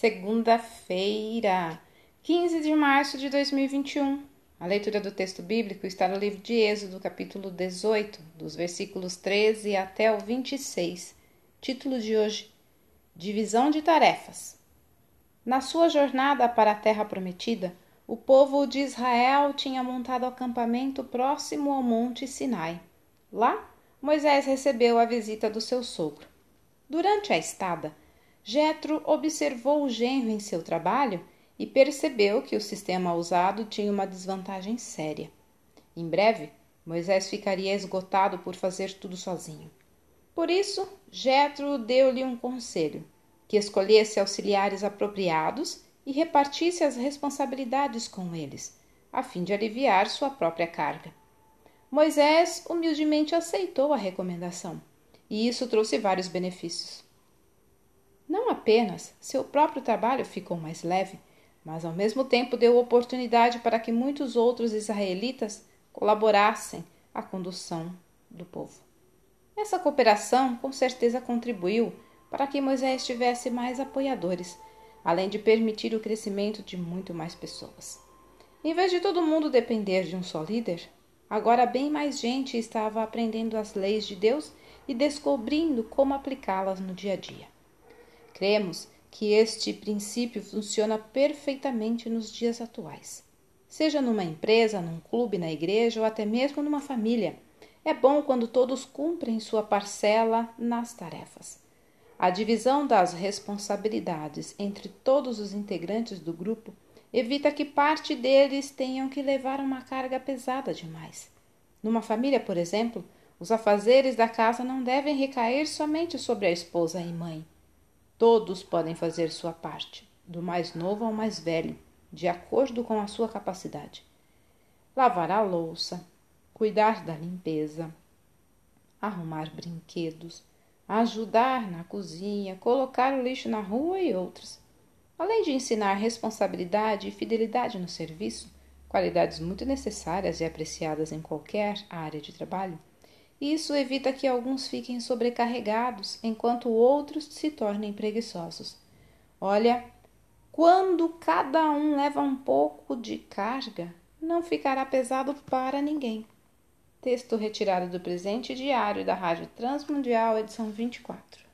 Segunda-feira, 15 de março de 2021. A leitura do texto bíblico está no livro de Êxodo, capítulo 18, dos versículos 13 até o 26. Título de hoje: Divisão de tarefas. Na sua jornada para a terra prometida, o povo de Israel tinha montado acampamento próximo ao Monte Sinai. Lá, Moisés recebeu a visita do seu sogro. Durante a estada, Jetro observou o genro em seu trabalho e percebeu que o sistema usado tinha uma desvantagem séria. Em breve, Moisés ficaria esgotado por fazer tudo sozinho. Por isso, Jetro deu-lhe um conselho: que escolhesse auxiliares apropriados e repartisse as responsabilidades com eles, a fim de aliviar sua própria carga. Moisés humildemente aceitou a recomendação, e isso trouxe vários benefícios. Não apenas seu próprio trabalho ficou mais leve, mas ao mesmo tempo deu oportunidade para que muitos outros israelitas colaborassem à condução do povo. Essa cooperação com certeza contribuiu para que Moisés tivesse mais apoiadores além de permitir o crescimento de muito mais pessoas. Em vez de todo mundo depender de um só líder, agora bem mais gente estava aprendendo as leis de Deus e descobrindo como aplicá-las no dia a dia. Cremos que este princípio funciona perfeitamente nos dias atuais. Seja numa empresa, num clube, na igreja ou até mesmo numa família. É bom quando todos cumprem sua parcela nas tarefas. A divisão das responsabilidades entre todos os integrantes do grupo evita que parte deles tenham que levar uma carga pesada demais. Numa família, por exemplo, os afazeres da casa não devem recair somente sobre a esposa e mãe. Todos podem fazer sua parte, do mais novo ao mais velho, de acordo com a sua capacidade. Lavar a louça, cuidar da limpeza, arrumar brinquedos, ajudar na cozinha, colocar o lixo na rua e outros. Além de ensinar responsabilidade e fidelidade no serviço, qualidades muito necessárias e apreciadas em qualquer área de trabalho, isso evita que alguns fiquem sobrecarregados enquanto outros se tornem preguiçosos. Olha, quando cada um leva um pouco de carga, não ficará pesado para ninguém. Texto retirado do presente diário da Rádio Transmundial, edição 24.